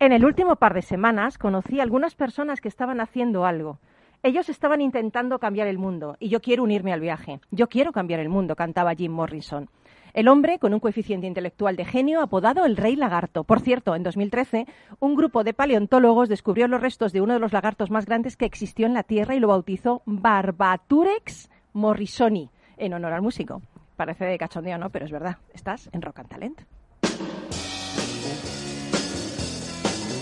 En el último par de semanas conocí a algunas personas que estaban haciendo algo. Ellos estaban intentando cambiar el mundo y yo quiero unirme al viaje. Yo quiero cambiar el mundo, cantaba Jim Morrison. El hombre con un coeficiente intelectual de genio apodado el rey lagarto. Por cierto, en 2013, un grupo de paleontólogos descubrió los restos de uno de los lagartos más grandes que existió en la Tierra y lo bautizó Barbaturex morrisoni, en honor al músico. Parece de cachondeo, ¿no? Pero es verdad. Estás en Rock and Talent.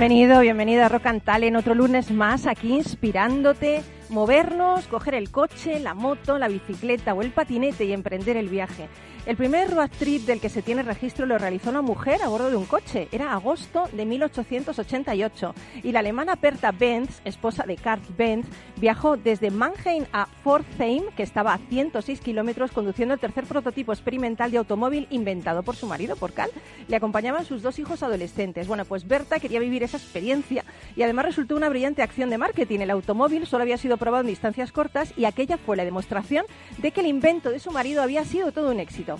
Bienvenido, bienvenida a Rock and otro lunes más aquí inspirándote, movernos, coger el coche, la moto, la bicicleta o el patinete y emprender el viaje. El primer road trip del que se tiene registro lo realizó una mujer a bordo de un coche. Era agosto de 1888 y la alemana Berta Benz, esposa de Karl Benz, viajó desde Mannheim a Pforzheim, que estaba a 106 kilómetros, conduciendo el tercer prototipo experimental de automóvil inventado por su marido, por Karl. Le acompañaban sus dos hijos adolescentes. Bueno, pues Berta quería vivir esa experiencia y además resultó una brillante acción de marketing. El automóvil solo había sido probado en distancias cortas y aquella fue la demostración de que el invento de su marido había sido todo un éxito.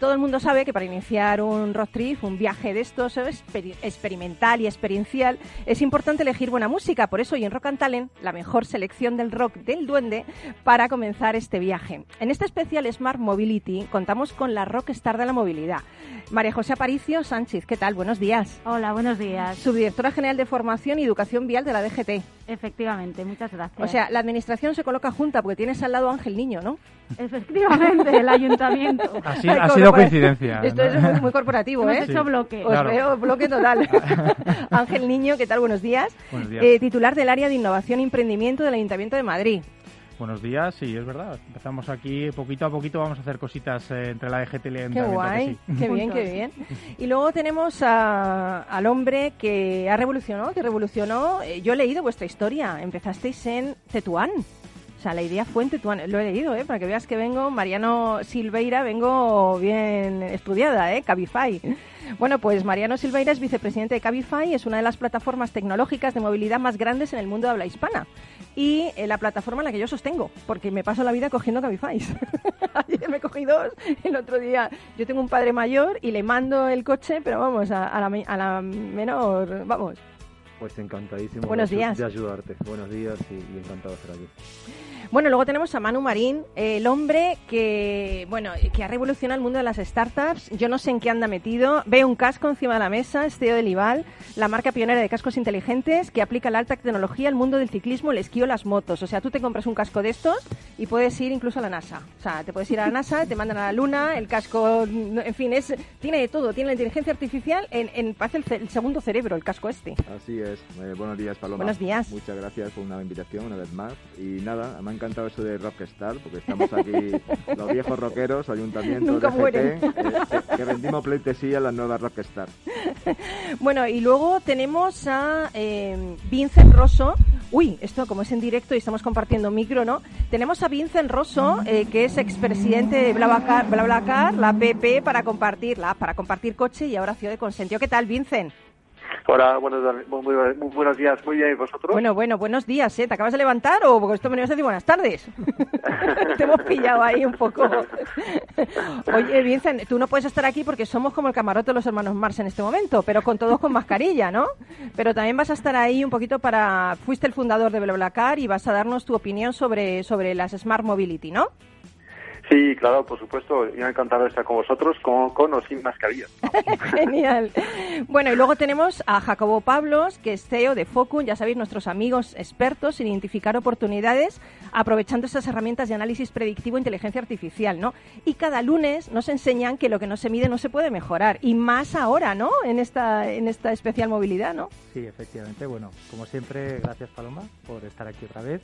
Todo el mundo sabe que para iniciar un road trip, un viaje de estos experimental y experiencial, es importante elegir buena música. Por eso hoy en Rock and Talent, la mejor selección del rock del duende para comenzar este viaje. En este especial Smart Mobility contamos con la rockstar de la movilidad. María José Aparicio Sánchez, ¿qué tal? Buenos días. Hola, buenos días. Subdirectora General de Formación y Educación Vial de la DGT. Efectivamente, muchas gracias. O sea, la administración se coloca junta porque tienes al lado Ángel Niño, ¿no? Efectivamente, el ayuntamiento. Así, ha sido coincidencia. Esto es muy, corporativo, ¿eh? Hemos hecho bloque. Os veo bloque total. Ángel Niño, ¿qué tal? Buenos días. Buenos días. Eh, titular del área de innovación y emprendimiento del Ayuntamiento de Madrid. Buenos días, sí, es verdad. Empezamos aquí poquito a poquito, vamos a hacer cositas eh, entre la DGT y el Qué guay, que sí. qué bien, qué bien. Y luego tenemos a- al hombre que ha revolucionado, que revolucionó. eh, yo he leído vuestra historia. Empezasteis en Tetuán. Sea, la idea fue en Tetuán. Lo he leído, ¿eh? Para que veas que vengo, Mariano Silveira, vengo bien estudiada, ¿eh? Cabify. Bueno, pues Mariano Silveira es vicepresidente de Cabify, es una de las plataformas tecnológicas de movilidad más grandes en el mundo de habla hispana. Y eh, la plataforma en la que yo sostengo, porque me paso la vida cogiendo Cabify. Ayer me cogí dos, el otro día yo tengo un padre mayor y le mando el coche, pero vamos, a, a la, a la menor, vamos. Pues encantadísimo Buenos días. de ayudarte. Buenos días y, y encantado de estar aquí. Bueno, luego tenemos a Manu Marín, el hombre que, bueno, que ha revolucionado el mundo de las startups. Yo no sé en qué anda metido. Veo un casco encima de la mesa, es CEO del IVAL, la marca pionera de cascos inteligentes que aplica la alta tecnología al mundo del ciclismo, el esquí o las motos. O sea, tú te compras un casco de estos y puedes ir incluso a la NASA. O sea, te puedes ir a la NASA, te mandan a la Luna, el casco, en fin, es tiene de todo. Tiene la inteligencia artificial en, en parece el, segundo cerebro, el casco este. Así es. Eh, buenos días, Paloma. Buenos días. Muchas gracias por una invitación una vez más. Y nada, me encantado eso de Rockstar, porque estamos aquí los viejos rockeros, ayuntamiento, Nunca DGT, mueren. eh, que, que rendimos pleitesía a las nuevas Rockstar. Bueno, y luego tenemos a eh, Vincent Rosso. Uy, esto como es en directo y estamos compartiendo micro, ¿no? Tenemos a Vincent Rosso, eh, que es expresidente de BlaBlaCar, BlaBlaCar, la PP para compartir, la para compartir coche y ahora Ciudad de Consentido. ¿Qué tal, Vincent? Hola, buenos, muy, muy- muy buenos días. Muy bien, ¿y vosotros? Bueno, bueno, buenos días, ¿eh? ¿Te acabas de levantar o porque esto me ibas a decir buenas tardes? Te hemos pillado ahí un poco. Oye, Vincent, tú no puedes estar aquí porque somos como el camarote de los hermanos Mars en este momento, pero con todos con mascarilla, ¿no? Pero también vas a estar ahí un poquito para... Fuiste el fundador de BlaBlaCar y vas a darnos tu opinión sobre, sobre las Smart Mobility, ¿no? Sí, claro, por supuesto. Yo encantado de estar con vosotros, con, con o sin mascarilla. Genial. Bueno, y luego tenemos a Jacobo Pablos, que es CEO de Focus, ya sabéis, nuestros amigos expertos en identificar oportunidades aprovechando esas herramientas de análisis predictivo e inteligencia artificial, ¿no? Y cada lunes nos enseñan que lo que no se mide no se puede mejorar, y más ahora, ¿no? En esta, en esta especial movilidad, ¿no? Sí, efectivamente. Bueno, como siempre, gracias Paloma por estar aquí otra vez.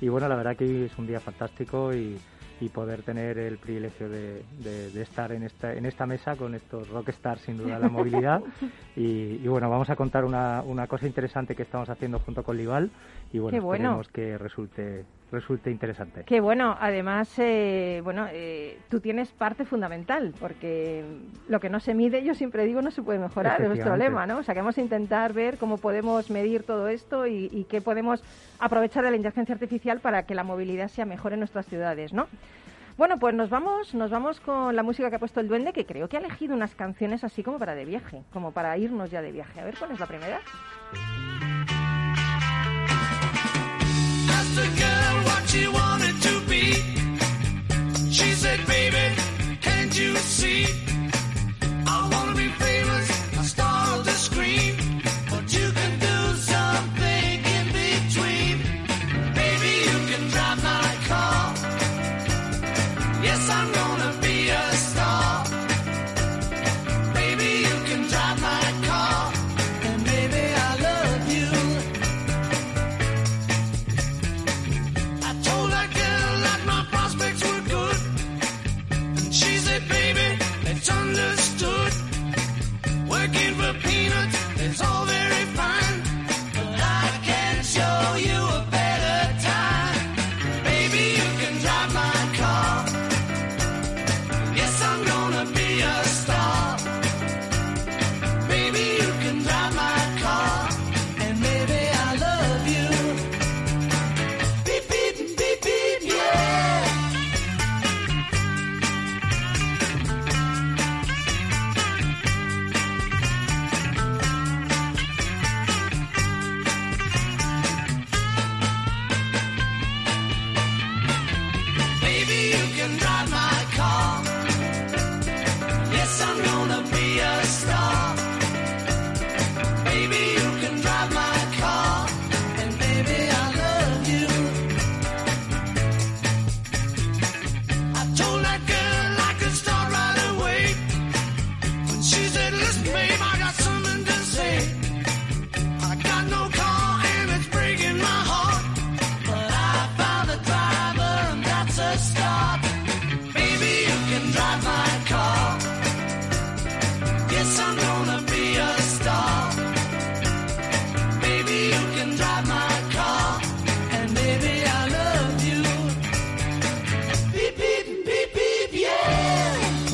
Y bueno, la verdad que hoy es un día fantástico y, y poder tener el privilegio de, de, estar en esta, en esta mesa con estos rockstars sin duda la movilidad. Y, bueno, vamos a contar una, una cosa interesante que estamos haciendo junto con Lival y bueno, esperemos que resulte resulte interesante. Qué bueno, además, eh, bueno, eh, tú tienes parte fundamental, porque lo que no se mide, yo siempre digo, no se puede mejorar, es nuestro lema, ¿no? O sea, que vamos a intentar ver cómo podemos medir todo esto y, y qué podemos aprovechar de la inteligencia artificial para que la movilidad sea mejor en nuestras ciudades, ¿no? Bueno, pues nos vamos, nos vamos con la música que ha puesto el duende, que creo que ha elegido unas canciones así como para de viaje, como para irnos ya de viaje. A ver, ¿cuál es la primera? She wanted to be. She said, baby, can't you see?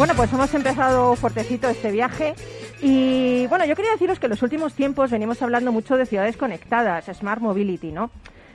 Bueno, pues hemos empezado fuertecito este viaje. Y bueno, yo quería deciros que en los últimos tiempos venimos hablando mucho de ciudades conectadas, Smart Mobility, ¿no?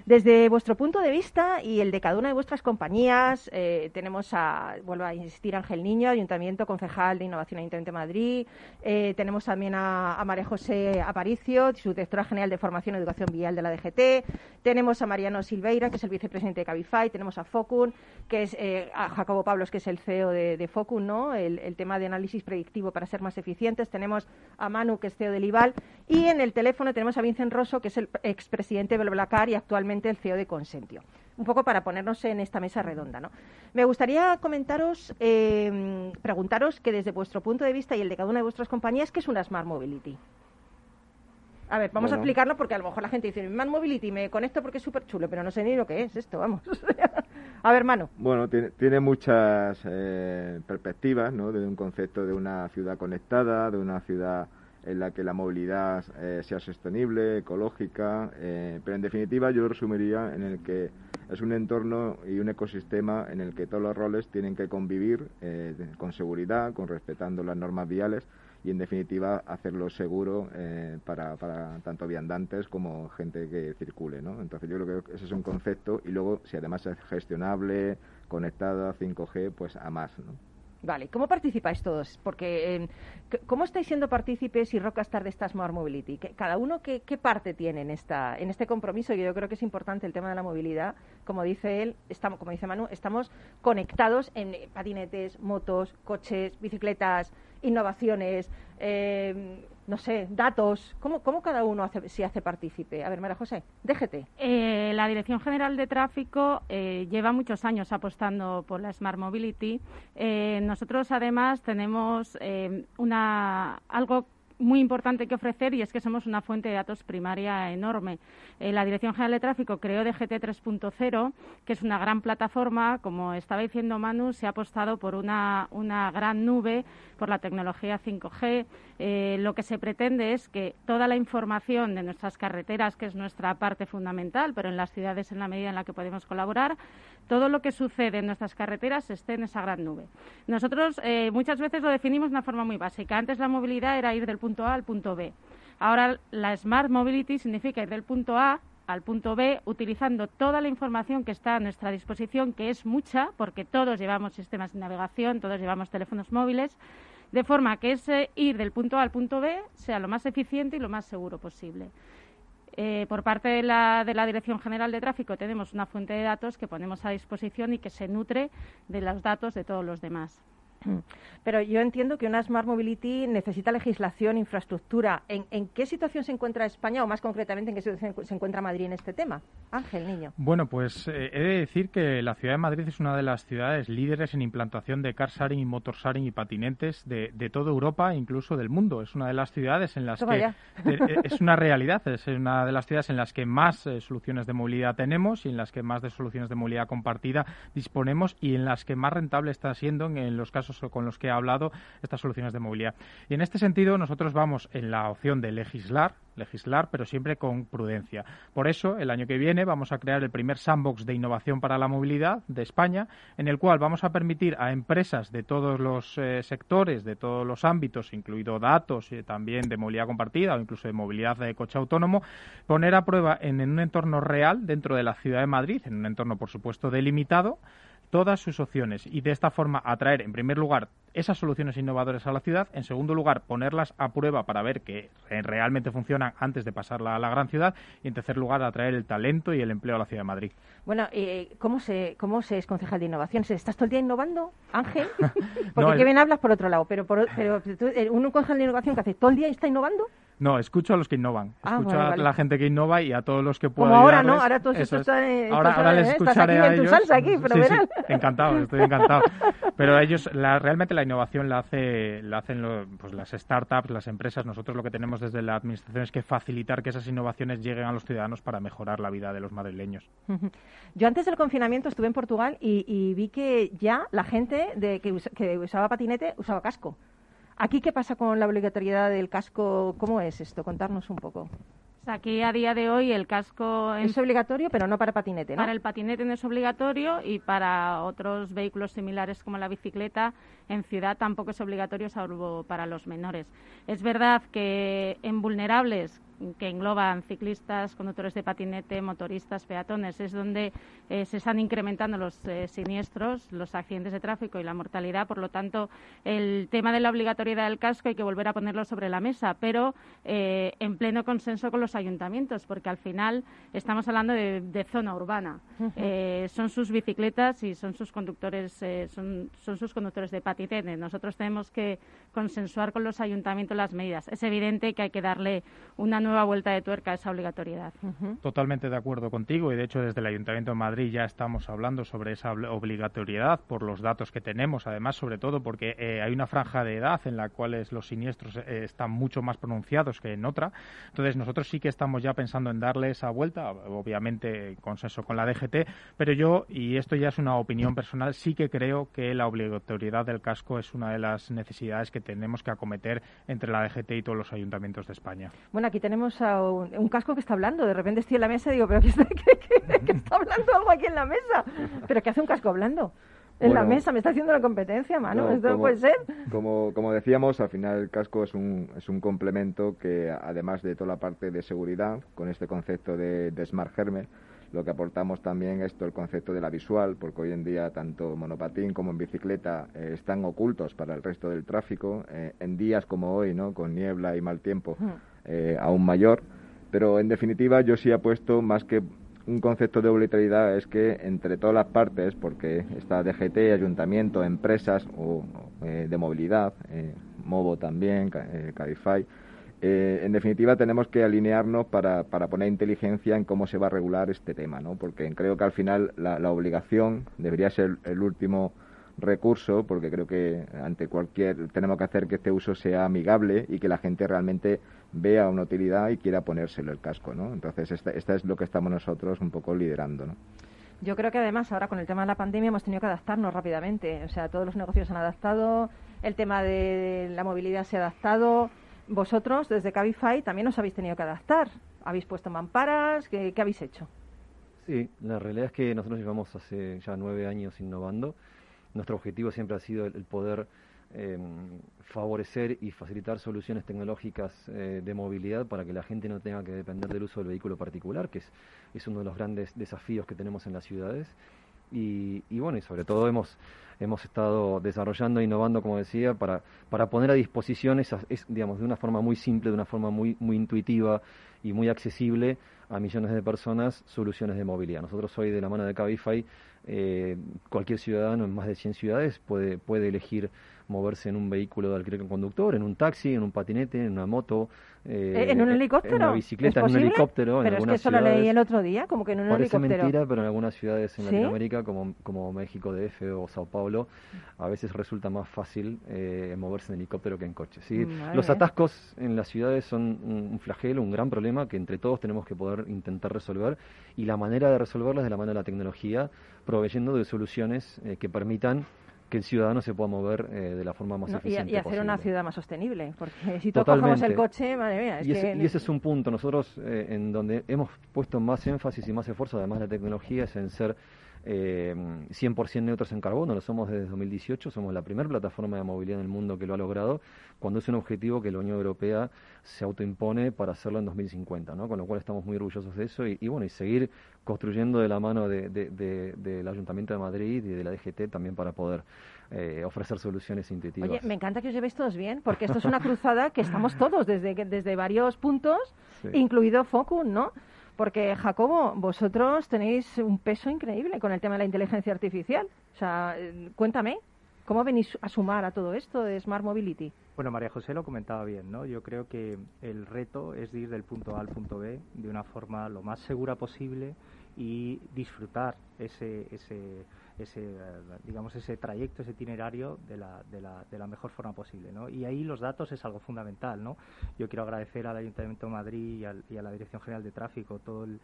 Desde vuestro punto de vista y el de cada una de vuestras compañías, eh, tenemos a, vuelvo a insistir, Ángel Niño, Ayuntamiento Concejal de Innovación Ayuntamiento de Madrid, eh, tenemos también a, a María José Aparicio, su directora general de Formación y Educación Vial de la DGT, tenemos a Mariano Silveira, que es el vicepresidente de Cabify, tenemos a Focun, que es eh, a Jacobo Pablos, que es el CEO de, Focun, ¿no? El, tema de análisis predictivo para ser más eficientes, tenemos a Manu, que es CEO del IVAL, y en el teléfono tenemos a Vincent Rosso, que es el expresidente de Blablacar y actualmente el CEO de Consentio. Un poco para ponernos en esta mesa redonda. ¿no? Me gustaría comentaros, eh, preguntaros que desde vuestro punto de vista y el de cada una de vuestras compañías, ¿qué es una Smart Mobility? A ver, vamos a explicarlo porque a lo mejor la gente dice, Smart Mobility, me conecto porque es súper chulo, pero no sé ni lo que es esto, vamos. a ver, Manu. Bueno, tiene, tiene muchas eh, perspectivas, ¿no? Desde un concepto de una ciudad conectada, de una ciudad en la que la movilidad eh, sea sostenible, ecológica, eh, pero en definitiva yo lo resumiría en el que es un entorno y un ecosistema en el que todos los roles tienen que convivir eh, con seguridad, con respetando las normas viales y en definitiva hacerlo seguro eh, para, para tanto viandantes como gente que circule, ¿no? Entonces yo creo que ese es un concepto y luego si además es gestionable, conectada, 5G, pues a más, ¿no? Vale, ¿cómo participáis todos? Porque, eh, ¿cómo estáis siendo partícipes y Rockstar de esta Smart Mobility? ¿Qué- ¿Cada uno qué, qué parte tiene en, esta, en este compromiso? Yo creo que es importante el tema de la movilidad. Como dice él, estamos, como dice Manu, estamos conectados en eh, patinetes, motos, coches, bicicletas, innovaciones, eh, no sé, datos. ¿Cómo, cómo cada uno hace, se hace partícipe? A ver, María José, déjete. Eh, la Dirección General de Tráfico eh, lleva muchos años apostando por la Smart Mobility. Eh, nosotros, además, tenemos eh, una, algo muy importante que ofrecer y es que somos una fuente de datos primaria enorme. Eh, la Dirección General de Tráfico creó DGT 3.0, que es una gran plataforma. Como estaba diciendo Manu, se ha apostado por una, una gran nube, por la tecnología 5G. Eh, lo que se pretende es que toda la información de nuestras carreteras, que es nuestra parte fundamental, pero en las ciudades en la medida en la que podemos colaborar, todo lo que sucede en nuestras carreteras esté en esa gran nube. Nosotros eh, muchas veces lo definimos de una forma muy básica. Antes la movilidad era ir del punto Al punto B. Ahora la Smart Mobility significa ir del punto A al punto B utilizando toda la información que está a nuestra disposición, que es mucha, porque todos llevamos sistemas de navegación, todos llevamos teléfonos móviles, de forma que ese ir del punto A al punto B sea lo más eficiente y lo más seguro posible. Eh, por parte de la, de la, Dirección General de Tráfico tenemos una fuente de datos que ponemos a disposición y que se nutre de los datos de todos los demás. Pero yo entiendo que una Smart Mobility necesita legislación, infraestructura. ¿En, qué situación se encuentra España o más concretamente en qué situación se encuentra Madrid en este tema? Ángel, niño. Bueno, pues eh, he de decir que la ciudad de Madrid es una de las ciudades líderes en implantación de car sharing y motor sharing y patinetes de, toda Europa, incluso del mundo. Es una de las ciudades en las que eh, es una realidad, es una de las ciudades en las que más eh, soluciones de movilidad tenemos y en las que más de soluciones de movilidad compartida disponemos y en las que más rentable está siendo en los casos con los que he hablado estas soluciones de movilidad. Y en este sentido nosotros vamos en la opción de legislar, legislar, pero siempre con prudencia. Por eso, el año que viene vamos a crear el primer sandbox de innovación para la movilidad de España, en el cual vamos a permitir a empresas de todos los eh, sectores, de todos los ámbitos, incluido datos y también de movilidad compartida o incluso de movilidad de coche autónomo, poner a prueba en un entorno real dentro de la ciudad de Madrid, en un entorno, por supuesto, delimitado, todas sus opciones y de esta forma atraer, en primer lugar, esas soluciones innovadoras a la ciudad, en segundo lugar, ponerlas a prueba para ver que realmente funcionan antes de pasarla a la gran ciudad y, en tercer lugar, atraer el talento y el empleo a la ciudad de Madrid. Bueno, eh, ¿cómo, se, ¿cómo se es concejal de innovación? ¿Estás todo el día innovando, Ángel? Porque qué bien hablas por otro lado, pero, pero eh, un concejal de innovación que hace todo el día está innovando. No, escucho a los que innovan. Ah, escucho a la gente que innova y a todos los que Como ahora, ¿no? Ahora todos estos ahora, ahora les escucharé aquí, a ellos. salsa aquí, pero sí, encantado, estoy encantado. Pero ellos, la, realmente la innovación la, hace, la hacen pues las startups, las empresas. Nosotros lo que tenemos desde la administración es que facilitar que esas innovaciones lleguen a los ciudadanos para mejorar la vida de los madrileños. Yo antes del confinamiento estuve en Portugal y, vi que ya la gente de, que usaba patinete usaba casco. ¿Aquí qué pasa con la obligatoriedad del casco? ¿Cómo es esto? Contarnos un poco. Aquí a día de hoy el casco es obligatorio, pero no para patinete, ¿no? Para el patinete no es obligatorio y para otros vehículos similares como la bicicleta en ciudad tampoco es obligatorio, salvo para los menores. Es verdad que en vulnerables que engloban ciclistas, conductores de patinete, motoristas, peatones. Es donde eh, se están incrementando los eh, siniestros, los accidentes de tráfico y la mortalidad. Por lo tanto, el tema de la obligatoriedad del casco hay que volver a ponerlo sobre la mesa, pero eh, en pleno consenso con los ayuntamientos, porque al final estamos hablando de, zona urbana. son sus bicicletas y son sus conductores, son, son sus conductores de patinete. Nosotros tenemos que consensuar con los ayuntamientos las medidas. Es evidente que hay que darle una nueva vuelta de tuerca a esa obligatoriedad. Totalmente de acuerdo contigo y de hecho desde el Ayuntamiento de Madrid ya estamos hablando sobre esa obligatoriedad por los datos que tenemos, además sobre todo porque eh, hay una franja de edad en la cual los siniestros eh, están mucho más pronunciados que en otra. Entonces nosotros sí que estamos ya pensando en darle esa vuelta, obviamente en consenso con la DGT, pero yo, y esto ya es una opinión personal, sí que creo que la obligatoriedad del casco es una de las necesidades que tenemos que acometer entre la DGT y todos los ayuntamientos de España. Bueno, aquí tenemos a un, casco que está hablando. De repente estoy en la mesa y digo, ¿pero qué, está hablando algo aquí en la mesa? ¿Pero qué hace un casco hablando? En la mesa, me está haciendo la competencia, mano. Esto no puede ser. Como, como decíamos, al final el casco es un, es un complemento que, además de toda la parte de seguridad, con este concepto de, de Smart Helmet, lo que aportamos también es todo el concepto de la visual, porque hoy en día tanto monopatín como en bicicleta eh, están ocultos para el resto del tráfico. Eh, en días como hoy, ¿no? con niebla y mal tiempo, eh, aún mayor. Pero en definitiva yo sí apuesto más que un concepto de obligatoriedad es que entre todas las partes, porque está DGT, ayuntamiento, empresas o, de movilidad, Movo también, Cabify, eh, en definitiva, tenemos que alinearnos para, para, poner inteligencia en cómo se va a regular este tema, ¿no? Porque creo que al final la, obligación debería ser el último recurso, porque creo que ante cualquier tenemos que hacer que este uso sea amigable y que la gente realmente vea una utilidad y quiera ponérselo el casco, ¿no? Entonces, esta, esta es lo que estamos nosotros un poco liderando, ¿no? Yo creo que además ahora con el tema de la pandemia hemos tenido que adaptarnos rápidamente. O sea, todos los negocios se han adaptado, el tema de la movilidad se ha adaptado. Vosotros, desde Cabify, también os habéis tenido que adaptar. ¿Habéis puesto mamparas? ¿Qué, qué habéis hecho? Sí, la realidad es que nosotros llevamos hace ya nueve años innovando. Nuestro objetivo siempre ha sido el poder Em, favorecer y facilitar soluciones tecnológicas eh, de movilidad para que la gente no tenga que depender del uso del vehículo particular, que es, es uno de los grandes desafíos que tenemos en las ciudades. Y, bueno, y sobre todo hemos, hemos estado desarrollando e innovando, como decía, para, para poner a disposición esas, digamos, de una forma muy simple, de una forma muy, muy intuitiva y muy accesible a millones de personas soluciones de movilidad. Nosotros hoy de la mano de Cabify, eh, cualquier ciudadano en más de 100 ciudades puede, puede elegir moverse en un vehículo de alquiler con conductor, en un taxi, en un patinete, en una moto. Eh, ¿En un helicóptero? En una bicicleta, en un helicóptero. Pero es que eso lo leí el otro día, como que en un parece helicóptero. mentira, pero en algunas ciudades en Latinoamérica, como, como México DF o Sao Paulo, a veces resulta más fácil eh, moverse en helicóptero que en coche. ¿sí? Los atascos en las ciudades son un, flagelo, un gran problema que entre todos tenemos que poder intentar resolver y la manera de resolverlo es de la mano de la tecnología, proveyendo de soluciones eh, que permitan que el ciudadano se pueda mover eh, de la forma más eficiente y, y, hacer una ciudad más sostenible, porque si todos cogemos el coche, madre mía. Es y, ese, y, ese, es un punto. Nosotros, eh, en donde hemos puesto más énfasis y más esfuerzo, además de la tecnología, es en ser eh, 100% neutros en carbono, lo somos desde 2018, somos la primera plataforma de movilidad en el mundo que lo ha logrado, cuando es un objetivo que la Unión Europea se autoimpone para hacerlo en 2050, ¿no? con lo cual estamos muy orgullosos de eso y, bueno, y seguir construyendo de la mano de, del Ayuntamiento de Madrid y de la DGT también para poder eh, ofrecer soluciones intuitivas. Oye, me encanta que os llevéis todos bien, porque esto es una cruzada que estamos todos desde, desde varios puntos, incluido Focus, ¿no? Porque, Jacobo, vosotros tenéis un peso increíble con el tema de la inteligencia artificial. O sea, eh, cuéntame, ¿cómo venís a sumar a todo esto de Smart Mobility? Bueno, María José lo comentaba bien, ¿no? Yo creo que el reto es ir del punto A al punto B de una forma lo más segura posible y disfrutar ese, ese ese, digamos, ese trayecto, ese itinerario de la, de la, de la mejor forma posible. ¿no? Y ahí los datos es algo fundamental. ¿no? Yo quiero agradecer al Ayuntamiento de Madrid y, a la Dirección General de Tráfico todo el,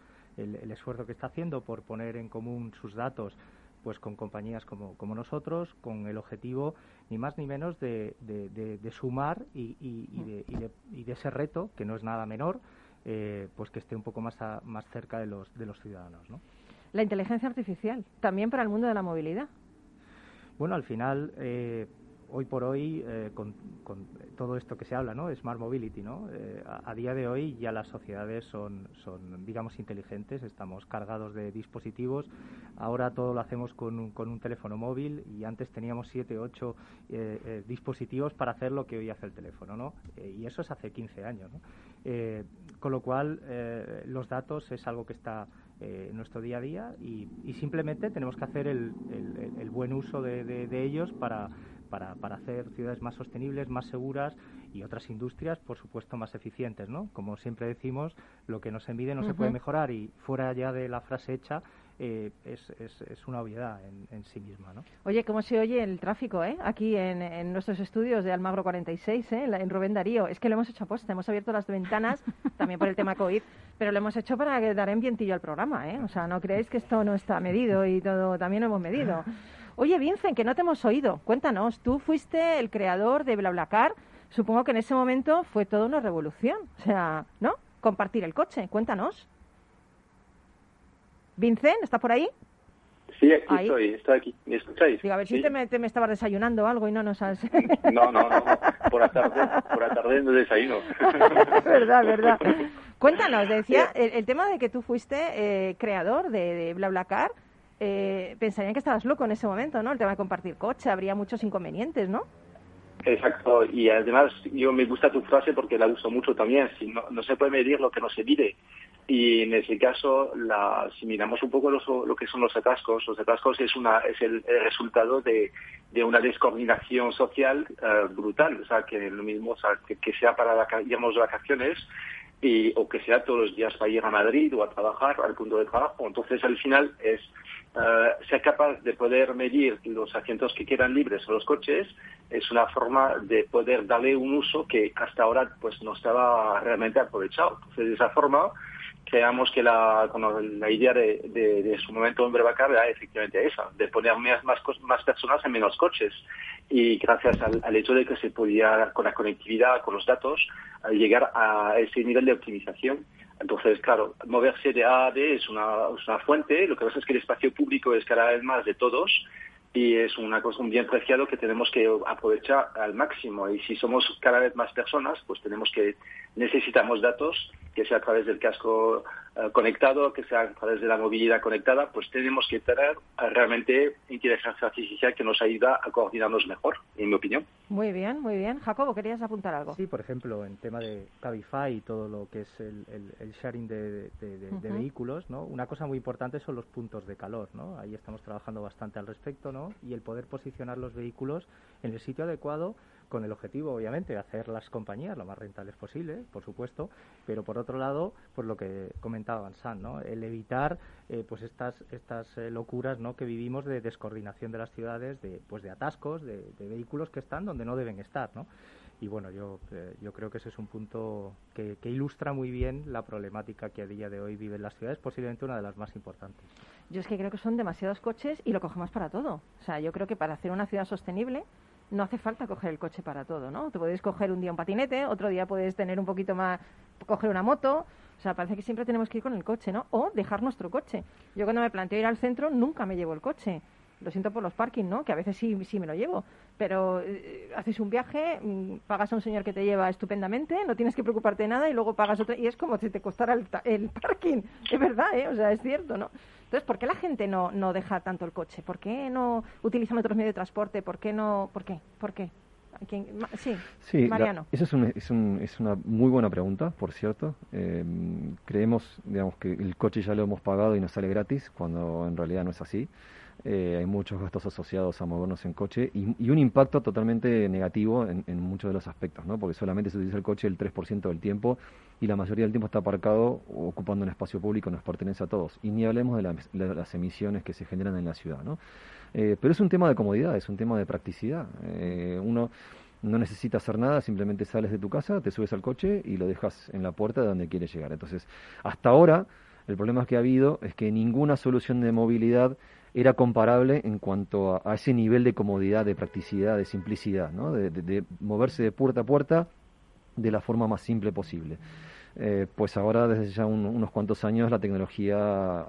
esfuerzo que está haciendo por poner en común sus datos pues con compañías como, como nosotros, con el objetivo ni más ni menos de, de, sumar y, y, y, de, de, ese reto, que no es nada menor, eh, pues que esté un poco más, más cerca de los, de los ciudadanos. ¿no? La inteligencia artificial, también para el mundo de la movilidad. Bueno, al final, eh, hoy por hoy, eh, con, todo esto que se habla, ¿no? Smart Mobility, ¿no? Eh, a, día de hoy ya las sociedades son, son, digamos, inteligentes, estamos cargados de dispositivos. Ahora todo lo hacemos con un, con un teléfono móvil y antes teníamos siete, ocho dispositivos para hacer lo que hoy hace el teléfono, ¿no? y eso es hace 15 años, ¿no? con lo cual, los datos es algo que está eh, en nuestro día a día y, simplemente tenemos que hacer el, buen uso de, ellos para, para, para, hacer ciudades más sostenibles, más seguras y otras industrias, por supuesto, más eficientes. ¿no? Como siempre decimos, lo que no se mide no se puede mejorar y fuera ya de la frase hecha, eh, es, es, una obviedad en, sí misma. ¿no? Oye, ¿cómo se oye el tráfico eh? aquí en, nuestros estudios de Almagro 46, eh? en Rubén Darío? Es que lo hemos hecho aposta, hemos abierto las ventanas, también por el tema COVID, pero lo hemos hecho para dar en vientillo al programa. ¿eh? O sea, no creéis que esto no está medido y todo también lo hemos medido. Oye, Vincent, que no te hemos oído. Cuéntanos, tú fuiste el creador de BlaBlaCar. Supongo que en ese momento fue toda una revolución. O sea, ¿no? Compartir el coche. Cuéntanos. Vincent, ¿está por ahí? Sí, aquí estoy, estoy aquí. ¿Me escucháis? Digo, a ver si te me, te me, estabas desayunando algo y no nos has... no, no, no, por la tarde, por la tarde no desayuno. verdad, verdad. Cuéntanos, decía, el, tema de que tú fuiste eh, creador de, de BlaBlaCar, eh, pensarían que estabas loco en ese momento, ¿no? El tema de compartir coche, habría muchos inconvenientes, ¿no? Exacto, y además yo me gusta tu frase porque la uso mucho también, si no, no se puede medir lo que no se mide. Y en ese caso, la, si miramos un poco lo que son los atascos, los atascos es, una, es el, resultado de, de, una descoordinación social eh, brutal. O sea, que lo mismo, o sea, que, sea para, digamos, vacaciones y, o que sea todos los días para ir a Madrid o a trabajar al punto de trabajo. Entonces, al final, es, eh, ser capaz de poder medir los asientos que quedan libres en los coches es una forma de poder darle un uso que hasta ahora pues no estaba realmente aprovechado. Entonces, de esa forma, creamos que la, la idea de, su momento en Brebacar era efectivamente esa, de poner más, más, personas en menos coches. Y gracias al, hecho de que se podía, con la conectividad, con los datos, llegar a ese nivel de optimización. Entonces, claro, moverse de A a B es una, es una fuente, lo que pasa es que el espacio público es cada vez más de todos y es una cosa, un bien preciado que tenemos que aprovechar al máximo. Y si somos cada vez más personas, pues tenemos que necesitamos datos que sea a través del casco eh, conectado, que sea a través de la movilidad conectada, pues tenemos que tener eh, realmente inteligencia artificial que nos ayuda a coordinarnos mejor, en mi opinión. Muy bien, muy bien. Jacobo, ¿querías apuntar algo? Sí, por ejemplo, en tema de Cabify y todo lo que es el, sharing de, vehículos, ¿no? Una cosa muy importante son los puntos de calor, ¿no? Ahí estamos trabajando bastante al respecto, ¿no? Y el poder posicionar los vehículos en el sitio adecuado con el objetivo, obviamente, de hacer las compañías lo más rentables posible, por supuesto, pero por otro lado, pues lo que comentaba San, ¿no? El evitar eh, pues estas estas eh, locuras, ¿no? Que vivimos de descoordinación de las ciudades, de pues de atascos, de, vehículos que están donde no deben estar, ¿no? Y bueno, yo, eh, yo creo que ese es un punto que, que, ilustra muy bien la problemática que a día de hoy viven las ciudades, posiblemente una de las más importantes. Yo es que creo que son demasiados coches y lo cogemos para todo. O sea, yo creo que para hacer una ciudad sostenible no hace falta coger el coche para todo, ¿no? Te puedes coger un día un patinete, otro día puedes tener un poquito más, coger una moto. O sea, parece que siempre tenemos que ir con el coche, ¿no? O dejar nuestro coche. Yo cuando me planteo ir al centro nunca me llevo el coche. Lo siento por los parkings, ¿no? Que a veces sí, sí me lo llevo. Pero eh, haces un viaje, mm, pagas a un señor que te lleva estupendamente, no tienes que preocuparte de nada y luego pagas otro. Y es como si te costara el, el parking. Es verdad, ¿eh? O sea, es cierto, ¿no? Entonces, ¿por qué la gente no, no deja tanto el coche? ¿Por qué no utilizan otros medios de transporte? ¿Por qué no? ¿Por qué? ¿Por qué? Sí, Mariano. esa es, es, un, es, una muy buena pregunta, por cierto. Em, creemos, digamos, que el coche ya lo hemos pagado y nos sale gratis, cuando en realidad no es así. Eh, hay muchos gastos asociados a movernos en coche y, un impacto totalmente negativo en, muchos de los aspectos, ¿no? porque solamente se utiliza el coche el 3% del tiempo y la mayoría del tiempo está aparcado ocupando un espacio público, nos pertenece a todos. Y ni hablemos de, las emisiones que se generan en la ciudad. ¿no? Eh, pero es un tema de comodidad, es un tema de practicidad. Eh, uno no necesita hacer nada, simplemente sales de tu casa, te subes al coche y lo dejas en la puerta de donde quieres llegar. Entonces, hasta ahora, el problema que ha habido es que ninguna solución de movilidad era comparable en cuanto a, ese nivel de comodidad, de practicidad, de simplicidad, ¿no? de moverse de puerta a puerta de la forma más simple posible. Eh, pues ahora desde ya unos cuantos años la tecnología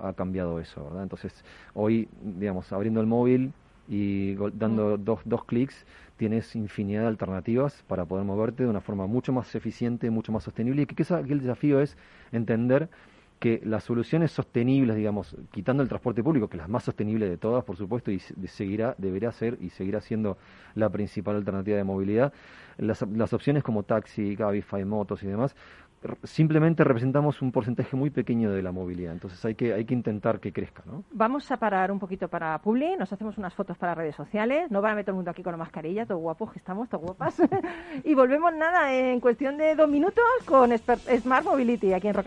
ha cambiado eso, ¿verdad? Entonces hoy, digamos, abriendo el móvil y dando mm. dos, dos clics, tienes infinidad de alternativas para poder moverte de una forma mucho más eficiente, mucho más sostenible y que, que el desafío es entender que las soluciones sostenibles, digamos, quitando el transporte público, que es la más sostenible de todas, por supuesto, y seguirá, deberá ser y seguirá siendo la principal alternativa de movilidad, las, las opciones como taxi, Cabify, motos y demás, simplemente representamos un porcentaje muy pequeño de la movilidad. Entonces hay que, hay que intentar que crezca. ¿no? Vamos a parar un poquito para Publi, nos hacemos unas fotos para redes sociales, no van a meter todo el mundo aquí con la mascarilla, todo guapos que estamos, todo guapas. y volvemos nada en cuestión de dos minutos con Smart Mobility aquí en Rock.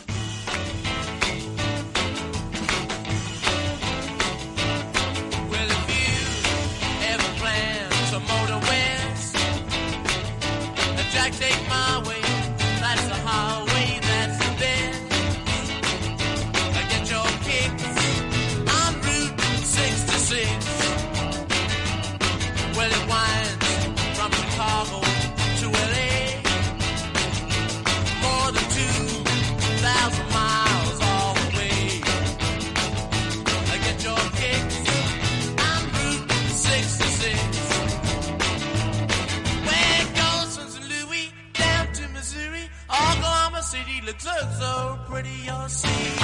Bueno,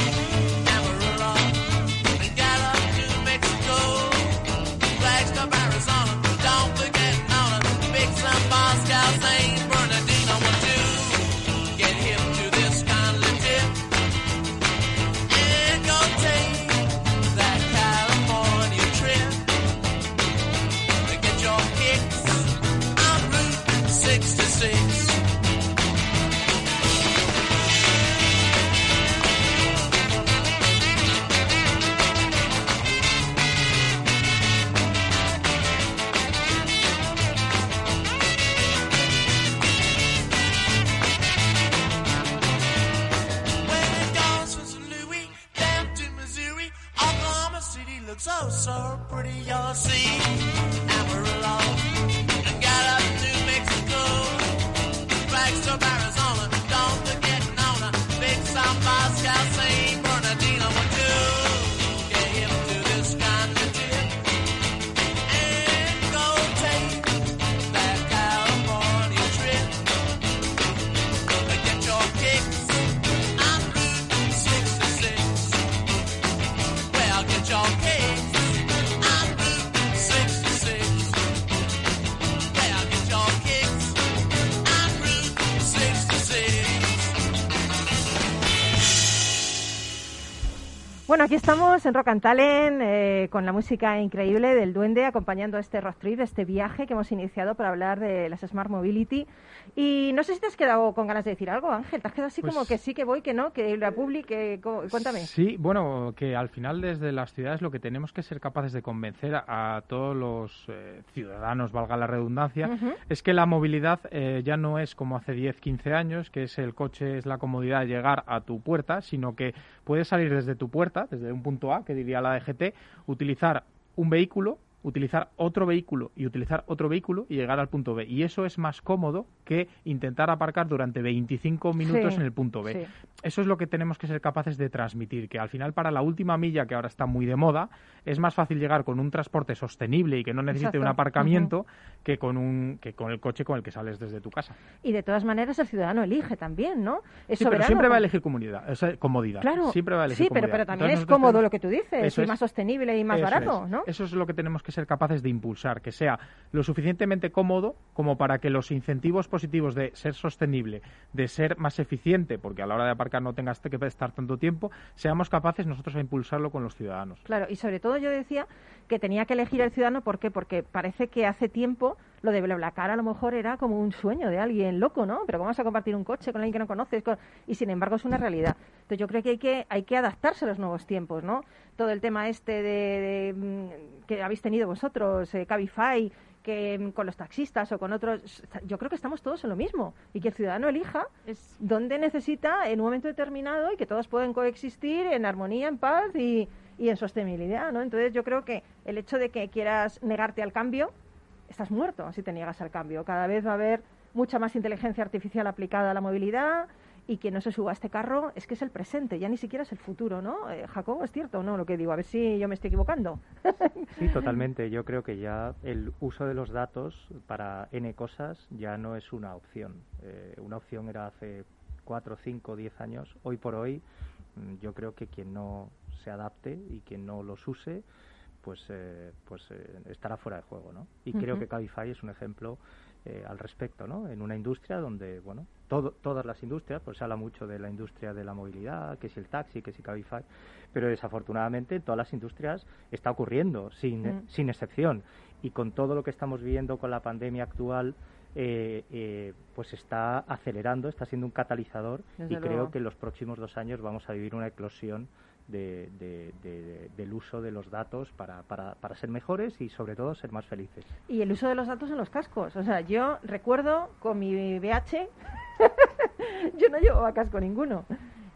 aquí estamos en Rock and Talent eh, con la música increíble del Duende acompañando este road trip, este viaje que hemos iniciado para hablar de las Smart Mobility. Y no sé si te has quedado con ganas de decir algo, Ángel. Te has quedado así como pues que sí, que voy, que no, que la public, que, cuéntame. Sí, bueno, que al final desde las ciudades lo que tenemos que ser capaces de convencer a, todos los eh, ciudadanos, valga la redundancia, es que la movilidad eh, ya no es como hace 10, 15 años, que es el coche, es la comodidad de llegar a tu puerta, sino que puedes salir desde tu puerta desde un punto A, que diría la DGT, utilizar un vehículo utilizar otro vehículo y utilizar otro vehículo y llegar al punto B. Y eso es más cómodo que intentar aparcar durante 25 minutos en el punto B. Eso es lo que tenemos que ser capaces de transmitir, que al final para la última milla, que ahora está muy de moda, es más fácil llegar con un transporte sostenible y que no necesite un aparcamiento que, con un, que con el coche con el que sales desde tu casa. Y de todas maneras el ciudadano elige también, ¿no? sí, pero siempre va a elegir comunidad, comodidad. Claro, siempre va a elegir sí, pero, pero también es cómodo lo que tú dices, y más sostenible y más barato, ¿no? Eso es lo que tenemos que ser capaces de impulsar, que sea lo suficientemente cómodo como para que los incentivos positivos de ser sostenible, de ser más eficiente, porque a la hora de aparcar no tengas que estar tanto tiempo, seamos capaces nosotros a impulsarlo con los ciudadanos. Claro, y sobre todo yo decía que tenía que elegir el ciudadano, ¿por qué? Porque parece que hace tiempo lo de BlaBlaCar a lo mejor era como un sueño de alguien loco, ¿no? Pero ¿cómo vas a compartir un coche con alguien que no conoces? Y sin embargo es una realidad. Entonces yo creo que hay que, hay que adaptarse a los nuevos tiempos, ¿no? Todo el tema este de, mm, que habéis tenido vosotros, eh, Cabify, que mm, con los taxistas o con otros, yo creo que estamos todos en lo mismo y que el ciudadano elija es... dónde necesita en un momento determinado y que todos pueden coexistir en armonía, en paz y, y en sostenibilidad, ¿no? Entonces yo creo que el hecho de que quieras negarte al cambio estás muerto si te niegas al cambio. Cada vez va a haber mucha más inteligencia artificial aplicada a la movilidad y quien no se suba a este carro es que es el presente, ya ni siquiera es el futuro, ¿no? Eh, Jacobo, ¿es cierto o no lo que digo? A ver si yo me estoy equivocando. sí, totalmente. Yo creo que ya el uso de los datos para N cosas ya no es una opción. Eh, una opción era hace 4, 5, 10 años. Hoy por hoy mm, yo creo que quien no se adapte y quien no los use pues, eh, pues eh, estará fuera de juego, ¿no? Y creo que Cabify es un ejemplo eh, al respecto, ¿no? En una industria donde, bueno, todo, todas las industrias, pues se habla mucho de la industria de la movilidad, que si el taxi, que si Cabify, pero desafortunadamente en todas las industrias está ocurriendo, sin, mm. sin excepción. Y con todo lo que estamos viviendo con la pandemia actual, eh, eh, pues está acelerando, está siendo un catalizador y creo que en los próximos dos años vamos a vivir una eclosión del uso de los datos para, para, para, ser mejores y sobre todo ser más felices. Y el uso de los datos en los cascos. O sea, yo recuerdo con mi VH, yo no llevaba casco ninguno.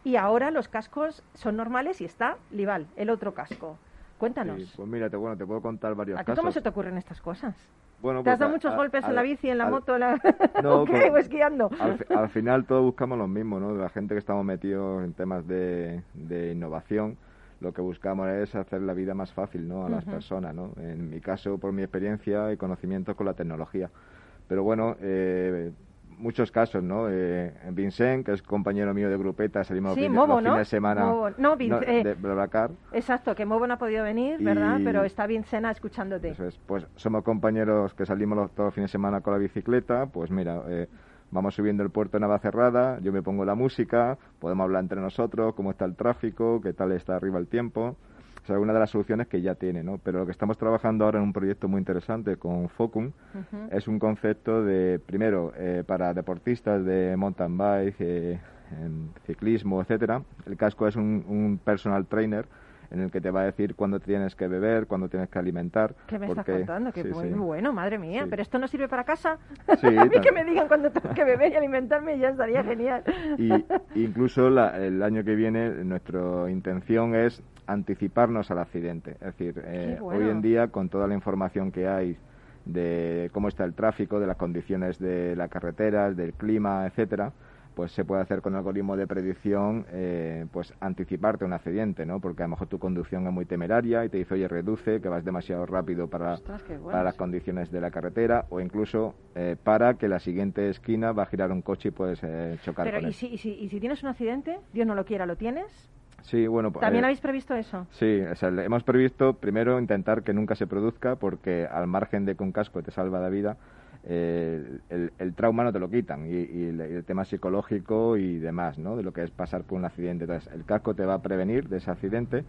Y ahora los cascos son normales y está Lival, el otro casco. Cuéntanos. pues mira, te, bueno, te puedo contar varios ¿A casos. ¿Cómo se te ocurren estas cosas? Bueno, ¿Te has pues dado muchos golpes en la bici, en la moto, la... no, pues o esquiando? Al, final todos buscamos lo mismo, ¿no? La gente que estamos metidos en temas de, innovación, lo que buscamos es hacer la vida más fácil, ¿no? A las personas, ¿no? En mi caso, por mi experiencia y conocimientos con la tecnología. Pero bueno, eh, muchos casos, ¿no? Eh, Vincent, que es compañero mío de grupeta, salimos sí, los, Mobo, fines de semana no, eh, de Blablacar. Exacto, que Mobo no ha podido venir, ¿verdad? Pero está Vincent escuchándote. Eso es, pues somos compañeros que salimos los, todos los fines de semana con la bicicleta, pues mira, eh, vamos subiendo el puerto de Navacerrada, yo me pongo la música, podemos hablar entre nosotros, cómo está el tráfico, qué tal está arriba el tiempo es una de las soluciones que ya tiene, ¿no? Pero lo que estamos trabajando ahora en un proyecto muy interesante con Focum es un concepto de, primero, eh, para deportistas de mountain bike, eh, ciclismo, etcétera. El casco es un, personal trainer en el que te va a decir cuándo tienes que beber, cuándo tienes que alimentar. ¿Qué me estás contando? Que muy bueno, madre mía. Pero esto no sirve para casa. a mí que me digan cuándo tengo que beber y alimentarme ya estaría genial. Y incluso el año que viene nuestra intención es anticiparnos al accidente. Es decir, eh, hoy en día con toda la información que hay de cómo está el tráfico, de las condiciones de las carreteras, del clima, etcétera, pues se puede hacer con algoritmo de predicción, eh, pues anticiparte un accidente, ¿no? Porque a lo mejor tu conducción es muy temeraria y te dice, oye, reduce, que vas demasiado rápido para, para las condiciones de la carretera, o incluso eh, para que la siguiente esquina va a girar un coche y puedes chocar Pero con ¿y él. Si, y, si, ¿y si tienes un accidente, Dios no lo quiera, lo tienes? Sí, bueno, pues, ¿También eh, habéis previsto eso? Sí, hemos previsto primero intentar que nunca se produzca porque al margen de que un casco te salva la vida, eh, el, trauma no te lo quitan y, el, tema psicológico y demás, ¿no? De lo que es pasar por un accidente. Entonces, el casco te va a prevenir de ese accidente,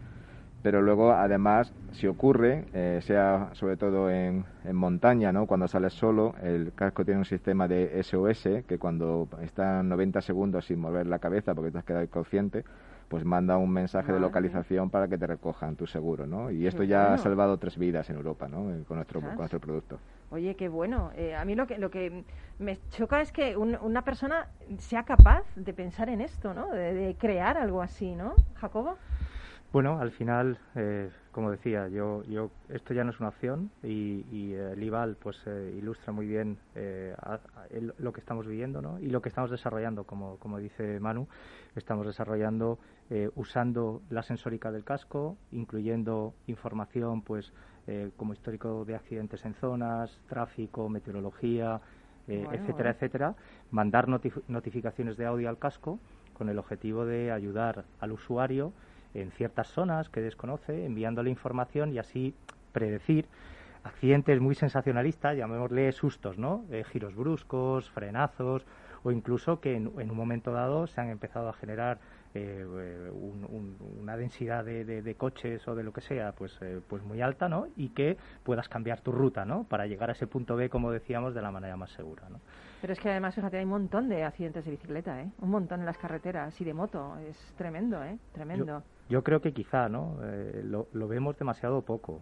pero luego, además, si ocurre, eh, sea sobre todo en, en, montaña, ¿no? Cuando sales solo, el casco tiene un sistema de SOS que cuando están 90 segundos sin mover la cabeza porque te has quedado inconsciente, pues manda un mensaje de localización para que te recojan tu seguro, ¿no? Y esto ya ha salvado tres vidas en Europa, ¿no? Eh, con nuestro, con nuestro producto. Oye, qué bueno. Eh, a mí lo que, lo que me choca es que una persona sea capaz de pensar en esto, ¿no? De, crear algo así, ¿no? Jacobo. Bueno, al final, eh, como decía, yo, yo esto ya no es una opción y, y el IVAL pues ilustra muy bien lo que estamos viviendo ¿no? y lo que estamos desarrollando, como, como dice Manu, estamos desarrollando eh, usando la sensórica del casco, incluyendo información pues eh, como histórico de accidentes en zonas, tráfico, meteorología, eh, etcétera, etcétera, mandar notificaciones de audio al casco con el objetivo de ayudar al usuario en ciertas zonas que desconoce, enviándole información y así predecir accidentes muy sensacionalistas, llamémosle sustos, ¿no? giros bruscos, frenazos, o incluso que en, un momento dado se han empezado a generar eh, una densidad de, coches o de lo que sea pues eh, pues muy alta no y que puedas cambiar tu ruta no para llegar a ese punto B como decíamos de la manera más segura no pero es que además fíjate hay un montón de accidentes de bicicleta ¿eh? un montón en las carreteras y de moto. Es tremendo ¿eh? tremendo. Yo, creo que quizá no eh, lo, vemos demasiado poco.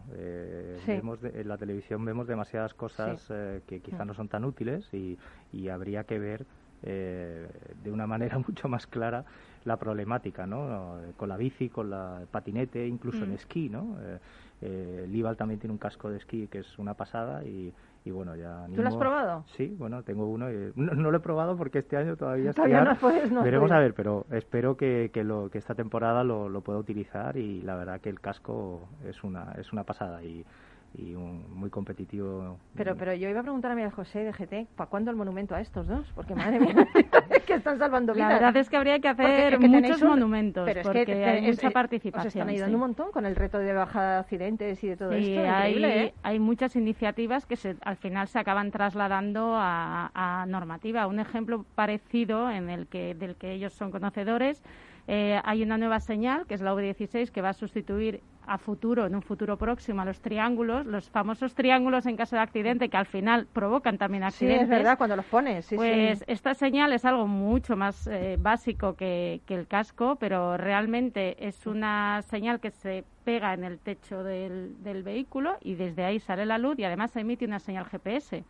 Vemos en la televisión vemos demasiadas cosas que quizá mm. no son tan útiles y, y habría que ver eh, de una manera mucho más clara la problemática, ¿no? Con la bici, con la patinete, incluso en mm. esquí, ¿no? Eh, Eh, también tiene un casco de esquí que es una pasada y, y bueno, ya... ¿Tú lo has probado? Sí, bueno, tengo uno. Y, no, lo he probado porque este año todavía... Todavía no puedes, no Veremos a ver, pero espero que, que, lo, que esta temporada lo, lo pueda utilizar y la verdad que el casco es una, es una pasada y y un, muy competitivo. Pero, pero yo iba a preguntar a mi José de GT, ¿para cuándo el monumento a estos dos? Porque madre mía, que están salvando vidas. La verdad es que habría que hacer muchos monumentos, pero es porque que hay mucha participación. Os están ayudando un montón con el reto de bajada de accidentes y de todo esto. Hay, ¿eh? hay muchas iniciativas que se, al final se acaban trasladando a, a normativa. Un ejemplo parecido en el que, del que ellos son conocedores eh, hay una nueva señal, que es la V16, que va a sustituir a futuro, en un futuro próximo, a los triángulos, los famosos triángulos en caso de accidente que al final provocan también accidentes. Sí, es verdad, cuando los pones. pues esta señal es algo mucho más eh, básico que, el casco, pero realmente es una señal que se pega en el techo del, del vehículo y desde ahí sale la luz y además emite una señal GPS.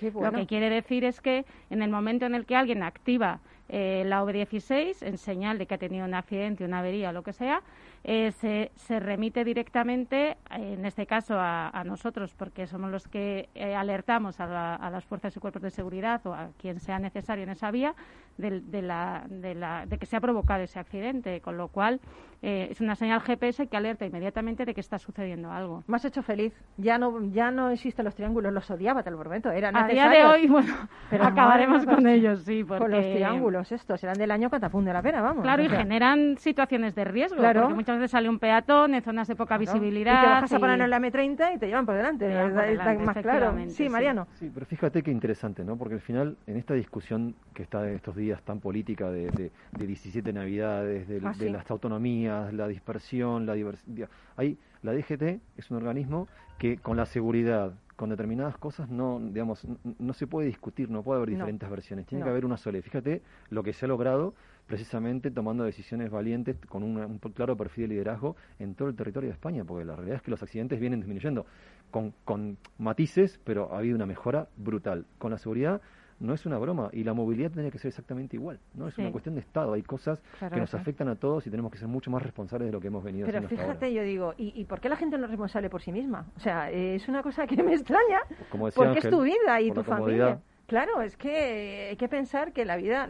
Lo que quiere decir es que en el momento en el que alguien activa eh, la OV16 en señal de que ha tenido un accidente, una avería o lo que sea, eh, se, se, remite directamente, en este caso a, nosotros, porque somos los que eh, alertamos a, a, las fuerzas y cuerpos de seguridad o a quien sea necesario en esa vía de, de, la, de, la, de que se ha provocado ese accidente, con lo cual eh, es una señal GPS que alerta inmediatamente de que está sucediendo algo. Me has hecho feliz. Ya no ya no existen los triángulos, los odiaba, te lo prometo. Eran a día de hoy, bueno, pero acabaremos con ellos, sí. Porque... Con los triángulos estos, serán del año catapum de la pena, vamos. Claro, y generan situaciones de riesgo, claro. porque muchas veces sale un peatón en zonas de poca visibilidad. Y te bajas a poner en la M30 y te llevan por delante. Está más claro. Sí, Mariano. Sí, pero fíjate qué interesante, ¿no? Porque al final, en esta discusión que está en estos días tan política de, de, de 17 Navidades, de, ah, de las autonomías, la dispersión, la diversidad. Hay, la DGT es un organismo que con la seguridad, con determinadas cosas no, digamos, no, se puede discutir, no puede haber diferentes versiones, tiene que haber una sola. Fíjate lo que se ha logrado precisamente tomando decisiones valientes con un claro perfil de liderazgo en todo el territorio de España, porque la realidad es que los accidentes vienen disminuyendo con, con matices, pero ha habido una mejora brutal. Con la seguridad no es una broma y la movilidad tiene que ser exactamente igual, ¿no? Es una cuestión de Estado, hay cosas que nos afectan a todos y tenemos que ser mucho más responsables de lo que hemos venido Pero haciendo fíjate, yo digo, ¿y, ¿y, por qué la gente no es responsable por sí misma? O sea, es una cosa que me extraña, porque es tu vida y tu familia. Claro, es que hay que pensar que la vida,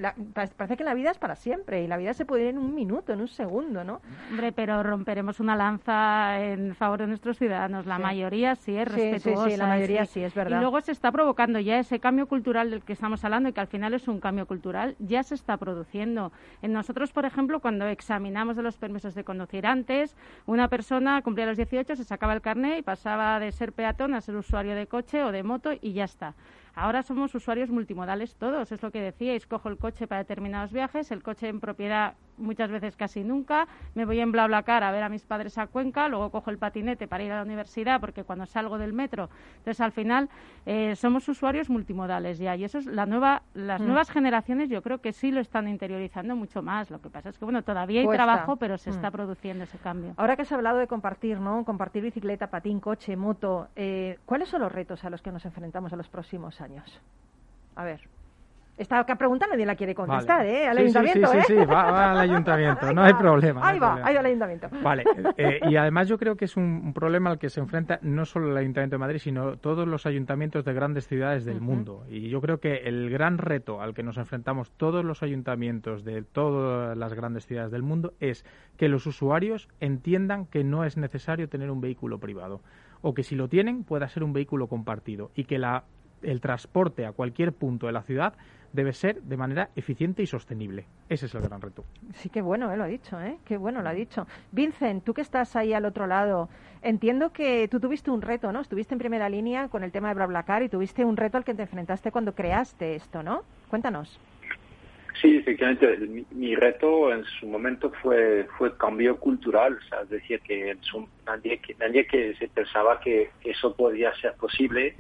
parece que la vida es para siempre y la vida se puede ir en un minuto, en un segundo, ¿no? Hombre, pero romperemos una lanza en favor de nuestros ciudadanos. La mayoría sí es respetuosa. Sí, sí, la mayoría sí, es verdad. Y luego se está provocando ya ese cambio cultural del que estamos hablando y que al final es un cambio cultural, ya se está produciendo. En nosotros, por ejemplo, cuando examinamos de los permisos de conducir antes, una persona cumplía los 18, se sacaba el carnet y pasaba de ser peatón a ser usuario de coche o de moto y ya está. Ahora somos usuarios multimodales todos, es lo que decíais, cojo el coche para determinados viajes, el coche en propiedad muchas veces casi nunca, me voy en BlaBlaCar a ver a mis padres a Cuenca, luego cojo el patinete para ir a la universidad porque cuando salgo del metro, entonces al final eh, somos usuarios multimodales ya y eso es la nueva, las mm. nuevas generaciones yo creo que sí lo están interiorizando mucho más, lo que pasa es que bueno, todavía hay trabajo pero se mm. está produciendo ese cambio. Ahora que has hablado de compartir, ¿no? Compartir bicicleta, patín, coche, moto, eh, ¿cuáles son los retos a los que nos enfrentamos a los próximos años? Años. A ver. Esta pregunta nadie la quiere contestar, ¿eh? Al ayuntamiento, sí, sí, Sí, sí, va, al ayuntamiento, no hay problema. Ahí va, ahí va al ayuntamiento. Vale, eh, y además yo creo que es un, problema al que se enfrenta no solo el Ayuntamiento de Madrid, sino todos los ayuntamientos de grandes ciudades del mundo. Y yo creo que el gran reto al que nos enfrentamos todos los ayuntamientos de todas las grandes ciudades del mundo es que los usuarios entiendan que no es necesario tener un vehículo privado o que si lo tienen pueda ser un vehículo compartido y que la el transporte a cualquier punto de la ciudad debe ser de manera eficiente y sostenible. Ese es el gran reto. Sí, qué bueno, eh, lo ha dicho, ¿eh? Qué bueno lo ha dicho. Vincent, tú que estás ahí al otro lado, entiendo que tú tuviste un reto, ¿no? Estuviste en primera línea con el tema de BlaBlaCar y tuviste un reto al que te enfrentaste cuando creaste esto, ¿no? Cuéntanos. Sí, efectivamente, mi, reto en su momento fue fue cambio cultural, o sea, es decir, que nadie, que nadie que se pensaba que eso podía ser posible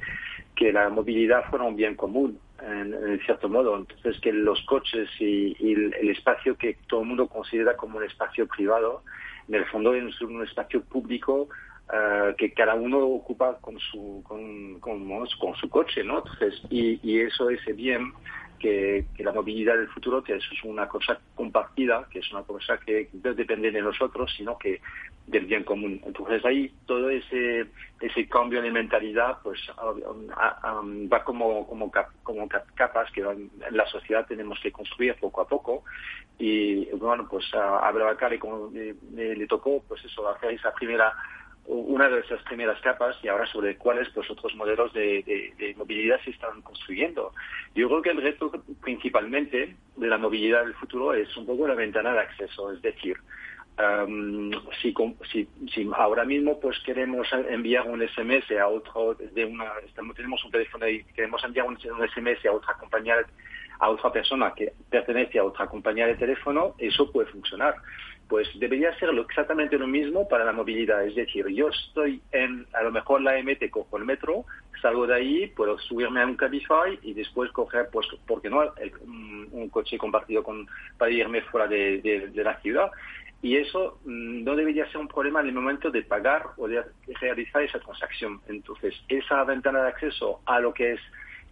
que la movilidad fuera un bien común, en, cierto modo. Entonces, que los coches y, el, espacio que todo el mundo considera como un espacio privado, en el fondo es un espacio público eh, que cada uno ocupa con su, con, con, su coche, ¿no? Entonces, y, y eso es bien que, que, la movilidad del futuro, que eso es una cosa compartida, que es una cosa que no depende de nosotros, sino que del bien común. Entonces ahí todo ese ese cambio de mentalidad pues va como como como capas que en la sociedad tenemos que construir poco a poco y bueno pues a Abel como le, tocó pues eso hacer esa primera una de esas primeras capas y ahora sobre cuáles pues otros modelos de, movilidad se están construyendo. Yo creo que el reto principalmente de la movilidad del futuro es un poco la ventana de acceso, es decir, um, si, si, si, ahora mismo pues queremos enviar un SMS a otro de una tenemos un teléfono queremos enviar un, SMS a otra compañía a otra persona que pertenece a otra compañía de teléfono eso puede funcionar pues debería ser exactamente lo mismo para la movilidad. Es decir, yo estoy en, a lo mejor la MT, cojo el metro, salgo de ahí, puedo subirme a un Cabify y después coger, pues, ¿por qué no?, un, coche compartido con, para irme fuera de, la ciudad. Y eso mm, no debería ser un problema en el momento de pagar o de realizar esa transacción. Entonces, esa ventana de acceso a lo que es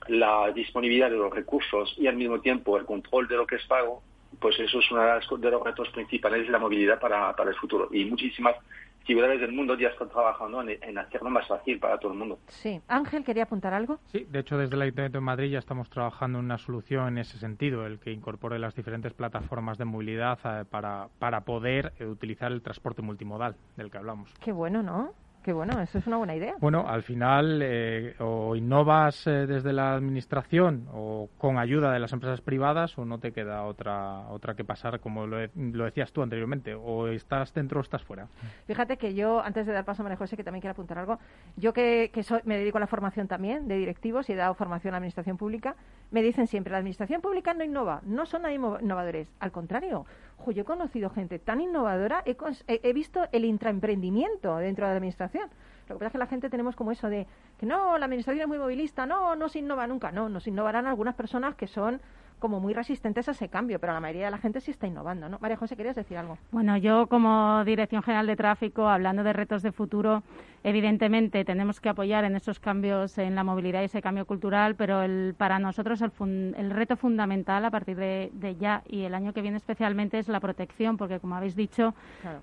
la disponibilidad de los recursos y al mismo tiempo el control de lo que es pago pues eso es uno de los retos principales de la movilidad para, para el futuro. Y muchísimas ciudades del mundo ya están trabajando en, hacerlo más fácil para todo el mundo. Sí. Ángel, ¿quería apuntar algo? Sí, de hecho, desde el Ayuntamiento de Madrid ya estamos trabajando en una solución en ese sentido, el que incorpore las diferentes plataformas de movilidad eh, para, para poder eh, utilizar el transporte multimodal del que hablamos. Qué bueno, ¿no? Qué bueno, eso es una buena idea. Bueno, al final eh, o innovas eh, desde la administración o con ayuda de las empresas privadas o no te queda otra otra que pasar, como lo, lo decías tú anteriormente, o estás dentro o estás fuera. Fíjate que yo, antes de dar paso a María José, que también quiero apuntar algo, yo que, que me dedico a la formación también de directivos y he dado formación a la administración pública, me dicen siempre, la administración pública no innova, no son innovadores. Al contrario, yo he conocido gente tan innovadora, he, he visto el intraemprendimiento dentro de la administración lo que pasa es que la gente tenemos como eso de que no, la administración es muy movilista, no, no se innova nunca. No, nos innovarán algunas personas que son como muy resistentes a ese cambio, pero la mayoría de la gente sí está innovando, ¿no? María José, ¿querías decir algo? Bueno, yo como Dirección General de Tráfico, hablando de retos de futuro, evidentemente tenemos que apoyar en esos cambios en la movilidad y ese cambio cultural, pero el, para nosotros el, reto fundamental a partir de, ya y el año que viene especialmente es la protección, porque como habéis dicho,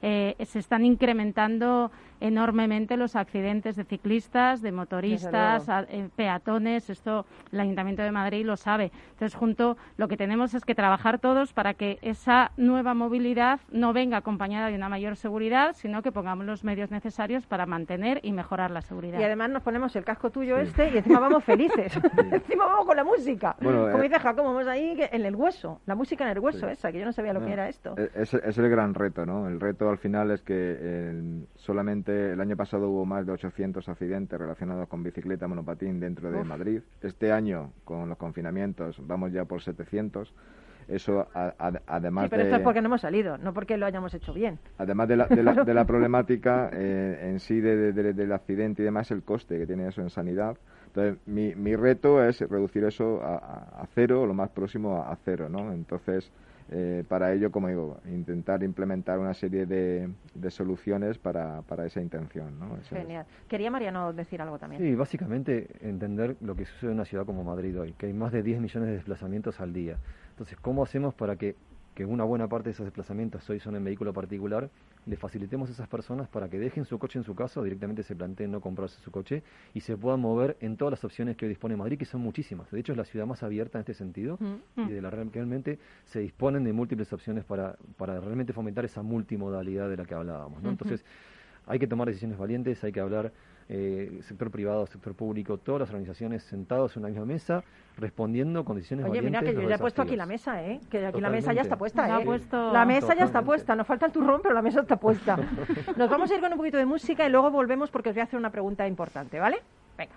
eh, se están incrementando enormemente los accidentes de ciclistas, de motoristas, eh, peatones. Esto el Ayuntamiento de Madrid lo sabe. Entonces, junto lo que tenemos es que trabajar todos para que esa nueva movilidad no venga acompañada de una mayor seguridad, sino que pongamos los medios necesarios para mantener y mejorar la seguridad. Y además nos ponemos el casco tuyo este y encima vamos felices. encima vamos con la música. Como eh, dice Jacobo, vamos ahí en el hueso, la música en el hueso esa, que yo no sabía lo que era esto. E-, es, es, el gran reto, ¿no? El reto al final es que eh, solamente el año pasado hubo más de 800 accidentes relacionados con bicicleta, monopatín dentro de Madrid. Este año, con los confinamientos, vamos ya por 700. Eso, además sí, pero esto es porque no hemos salido, no porque lo hayamos hecho bien. Además de la, de la, problemática eh, en sí del accidente y demás, el coste que tiene eso en sanidad. Entonces, mi, mi reto es reducir eso a, a, cero, o lo más próximo a, cero, ¿no? Entonces, eh, para ello, como digo, intentar implementar una serie de, soluciones para, para, esa intención. ¿no? Genial. Quería Mariano decir algo también. Sí, básicamente entender lo que sucede en una ciudad como Madrid hoy, que hay más de 10 millones de desplazamientos al día. Entonces, ¿cómo hacemos para que, que una buena parte de esos desplazamientos hoy son en vehículo particular le facilitemos a esas personas para que dejen su coche en su casa o directamente se planteen no comprarse su coche y se puedan mover en todas las opciones que hoy dispone Madrid, que son muchísimas. De hecho, es la ciudad más abierta en este sentido y de la realmente se disponen de múltiples opciones para, para realmente fomentar esa multimodalidad de la que hablábamos. ¿no? Entonces, hay que tomar decisiones valientes, hay que hablar eh, sector privado, sector público, todas las organizaciones sentados en una misma mesa, respondiendo con decisiones Oye, mira que yo ya he puesto aquí la mesa, ¿eh? Que aquí la mesa ya está puesta, ¿eh? La mesa ya está puesta, nos falta el turrón, pero la mesa está puesta. Nos vamos a ir con un poquito de música y luego volvemos porque os voy a hacer una pregunta importante, ¿vale? Venga.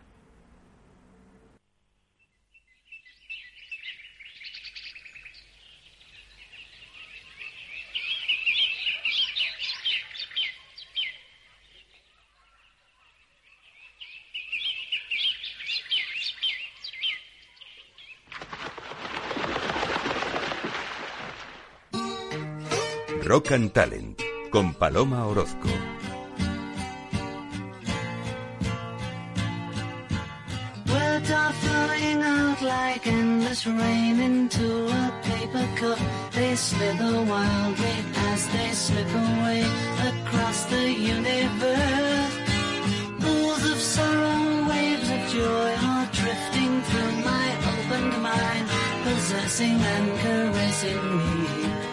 Rock and Talent con Paloma Orozco. Words are flowing out like endless rain into a paper cup. They slither wildly as they slip away across the universe. Pools of sorrow, waves of joy are drifting through my opened mind, possessing and caressing me.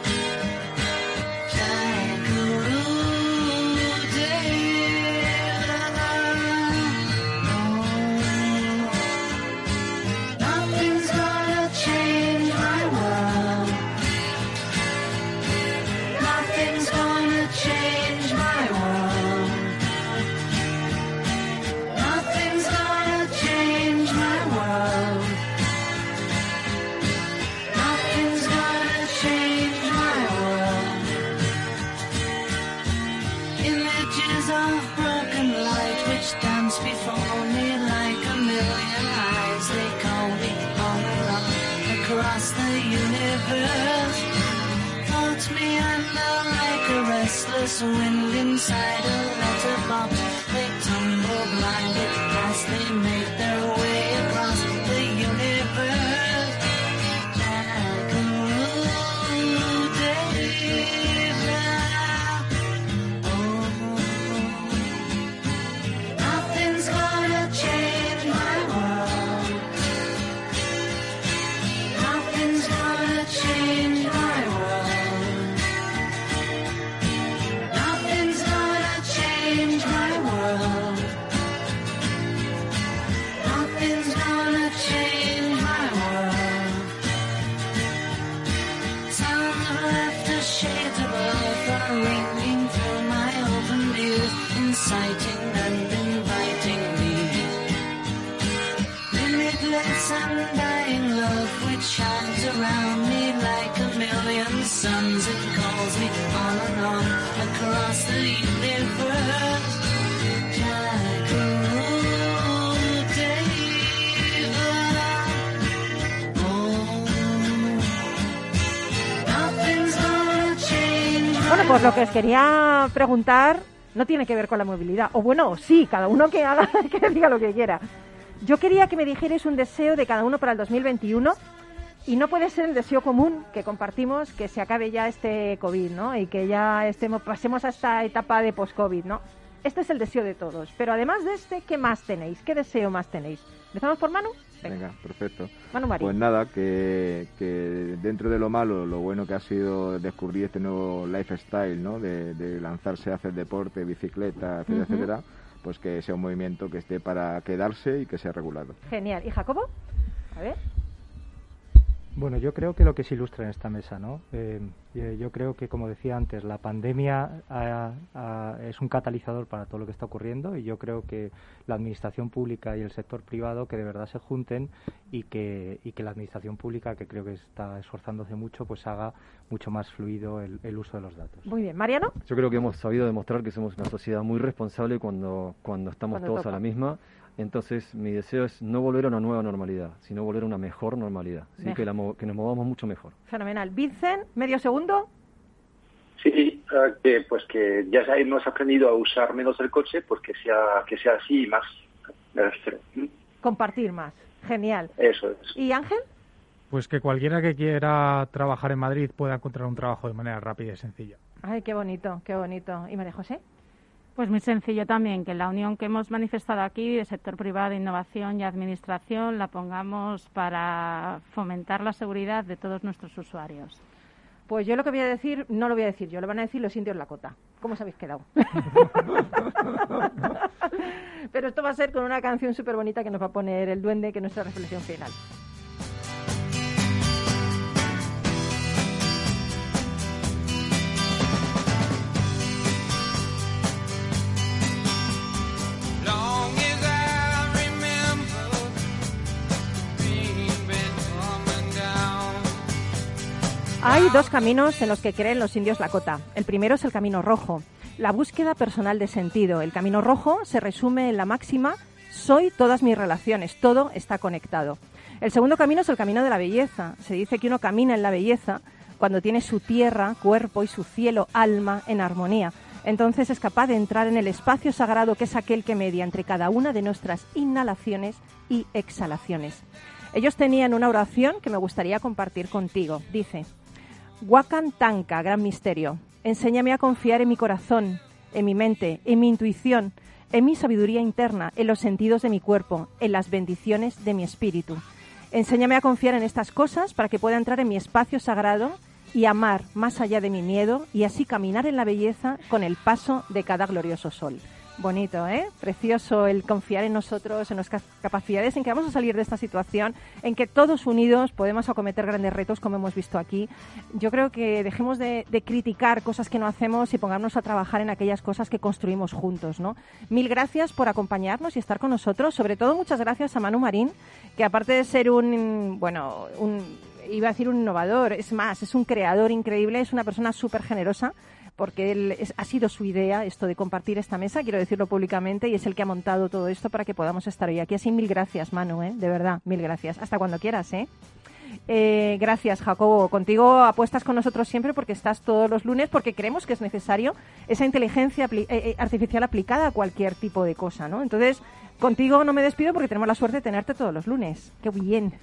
Pues lo que os quería preguntar no tiene que ver con la movilidad. O bueno, sí, cada uno que haga, que diga lo que quiera. Yo quería que me dijerais un deseo de cada uno para el 2021 y no puede ser el deseo común que compartimos que se acabe ya este COVID, ¿no? Y que ya estemos, pasemos a esta etapa de post-COVID, ¿no? Este es el deseo de todos. Pero además de este, ¿qué más tenéis? ¿Qué deseo más tenéis? ¿Empezamos por Manu? Venga, perfecto. Manu Marín. Pues nada, que, dentro de lo malo, lo bueno que ha sido descubrir este nuevo lifestyle, ¿no? De, lanzarse a hacer deporte, bicicleta, etcétera, etcétera, pues que sea un movimiento que esté para quedarse y que sea regulado. Genial. ¿Y Jacobo? A ver. Bueno, yo creo que lo que se ilustra en esta mesa, ¿no? Eh, eh, yo creo que, como decía antes, la pandemia es un catalizador para todo lo que está ocurriendo y yo creo que la administración pública y el sector privado que de verdad se junten y que, y que la administración pública, que creo que está esforzándose mucho, pues haga mucho más fluido el, uso de los datos. Muy bien. Mariano. Yo creo que hemos sabido demostrar que somos una sociedad muy responsable cuando, cuando estamos todos a la misma entonces, mi deseo es no volver a una nueva normalidad, sino volver a una mejor normalidad, ¿sí? que, que nos movamos mucho mejor. Fenomenal. Vincent, medio segundo. Sí, ah, que pues que ya hemos aprendido a usar menos el coche, pues que sea, que sea así y más. Compartir más. Genial. Eso es. ¿Y Ángel? Pues que cualquiera que quiera trabajar en Madrid pueda encontrar un trabajo de manera rápida y sencilla. Ay, qué bonito, qué bonito. ¿Y María José? Pues muy sencillo también, que la unión que hemos manifestado aquí de sector privado, innovación y administración la pongamos para fomentar la seguridad de todos nuestros usuarios. Pues yo lo que voy a decir, no lo voy a decir yo, lo van a decir los indios Lakota. ¿Cómo os habéis quedado? Pero esto va a ser con una canción súper bonita que nos va a poner el duende, que es nuestra reflexión final. Hay dos caminos en los que creen los indios Lakota. El primero es el camino rojo, la búsqueda personal de sentido. El camino rojo se resume en la máxima soy todas mis relaciones, todo está conectado. El segundo camino es el camino de la belleza. Se dice que uno camina en la belleza cuando tiene su tierra, cuerpo y su cielo, alma en armonía. Entonces es capaz de entrar en el espacio sagrado que es aquel que media entre cada una de nuestras inhalaciones y exhalaciones. Ellos tenían una oración que me gustaría compartir contigo. Dice, Wakan Tanka, gran misterio. Enséñame a confiar en mi corazón, en mi mente, en mi intuición, en mi sabiduría interna, en los sentidos de mi cuerpo, en las bendiciones de mi espíritu. Enséñame a confiar en estas cosas para que pueda entrar en mi espacio sagrado y amar más allá de mi miedo y así caminar en la belleza con el paso de cada glorioso sol. Bonito, ¿eh? Precioso el confiar en nosotros, en nuestras capacidades, en que vamos a salir de esta situación, en que todos unidos podemos acometer grandes retos, como hemos visto aquí. Yo creo que dejemos de, de criticar cosas que no hacemos y pongámonos a trabajar en aquellas cosas que construimos juntos, ¿no? Mil gracias por acompañarnos y estar con nosotros. Sobre todo, muchas gracias a Manu Marín, que aparte de ser un, bueno, un, iba a decir un innovador, es más, es un creador increíble, es una persona súper generosa porque él es- ha sido su idea esto de compartir esta mesa, quiero decirlo públicamente, y es el que ha montado todo esto para que podamos estar hoy aquí. Así mil gracias, Manu, ¿eh? de verdad, mil gracias. Hasta cuando quieras, ¿eh? Eh, gracias, Jacobo. Contigo apuestas con nosotros siempre porque estás todos los lunes, porque creemos que es necesario esa inteligencia eh, eh, artificial aplicada a cualquier tipo de cosa, ¿no? Entonces, contigo no me despido porque tenemos la suerte de tenerte todos los lunes. ¡Qué bien!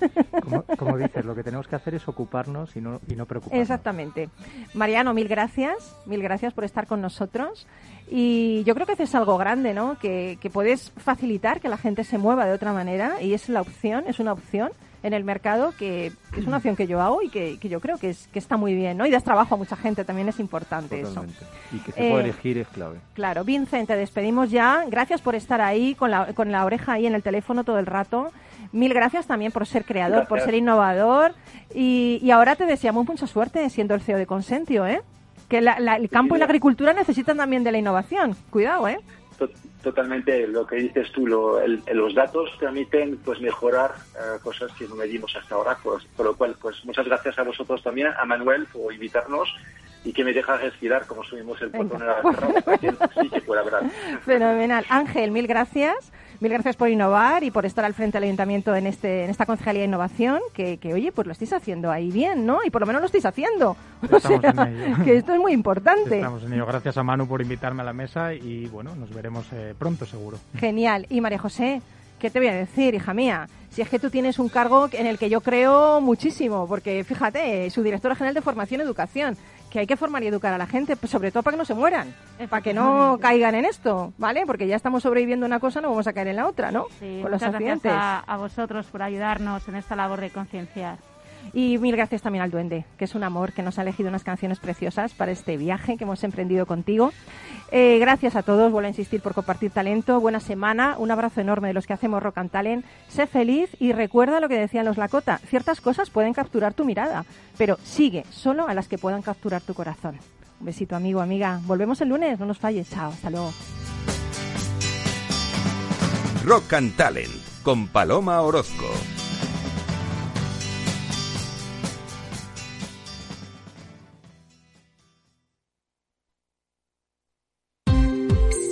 Como, como dices, lo que tenemos que hacer es ocuparnos y no, y no preocuparnos. Exactamente. Mariano, mil gracias, mil gracias por estar con nosotros. Y yo creo que haces algo grande, ¿no? Que, que puedes facilitar que la gente se mueva de otra manera y es la opción, es una opción en el mercado que es una opción que yo hago y que, que yo creo que, es, que está muy bien, ¿no? Y das trabajo a mucha gente, también es importante Totalmente. eso. Y que se pueda Eh, elegir es clave. Claro, Vincent, te despedimos ya. Gracias por estar ahí con la, con la oreja ahí en el teléfono todo el rato. Mil gracias también por ser creador, por ser innovador. Y, y ahora te deseamos mucha suerte siendo el CEO de Consentio, ¿eh? Que la- la- el campo y la agricultura necesitan también de la innovación. Cuidado, ¿eh? To- Totalmente lo que dices tú, lo- el- los datos permiten pues mejorar eh, cosas que no medimos hasta ahora, pues, por lo cual pues muchas gracias a vosotros también, a Manuel por invitarnos y que me deja respirar como subimos el portón en la terraza sí que pueda hablar. Fenomenal. Ángel, mil gracias. Mil gracias por innovar y por estar al frente del ayuntamiento en este en esta concejalía de innovación, que, que, oye, pues lo estáis haciendo ahí bien, ¿no? Y por lo menos lo estáis haciendo. O sea, que esto es muy importante. Estamos en ello. Gracias a Manu por invitarme a la mesa y bueno, nos veremos eh, pronto seguro. Genial. Y María José, ¿qué te voy a decir, hija mía? Si es que tú tienes un cargo en el que yo creo muchísimo, porque fíjate, su directora general de formación y educación, que hay que formar y educar a la gente, pues sobre todo para que no se mueran, para que no caigan en esto, ¿vale? Porque ya estamos sobreviviendo una cosa, no vamos a caer en la otra, ¿no? Sí, Con los muchas gracias a, a vosotros por ayudarnos en esta labor de concienciar. Y mil gracias también al Duende, que es un amor que nos ha elegido unas canciones preciosas para este viaje que hemos emprendido contigo. Eh, gracias a todos, vuelvo a insistir por compartir talento. Buena semana, un abrazo enorme de los que hacemos Rock and Talent. Sé feliz y recuerda lo que decían los Lakota: ciertas cosas pueden capturar tu mirada, pero sigue solo a las que puedan capturar tu corazón. Un besito, amigo, amiga. Volvemos el lunes, no nos falles. Chao, hasta luego. Rock and Talent con Paloma Orozco.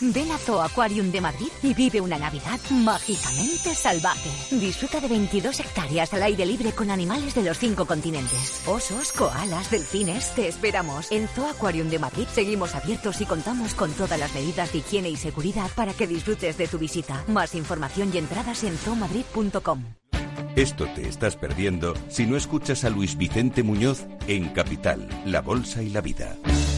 Ven a Zoo Aquarium de Madrid y vive una Navidad mágicamente salvaje. Disfruta de 22 hectáreas al aire libre con animales de los cinco continentes. Osos, koalas, delfines. Te esperamos. En Zoo Aquarium de Madrid seguimos abiertos y contamos con todas las medidas de higiene y seguridad para que disfrutes de tu visita. Más información y entradas en zoomadrid.com. Esto te estás perdiendo si no escuchas a Luis Vicente Muñoz en Capital, La Bolsa y la Vida.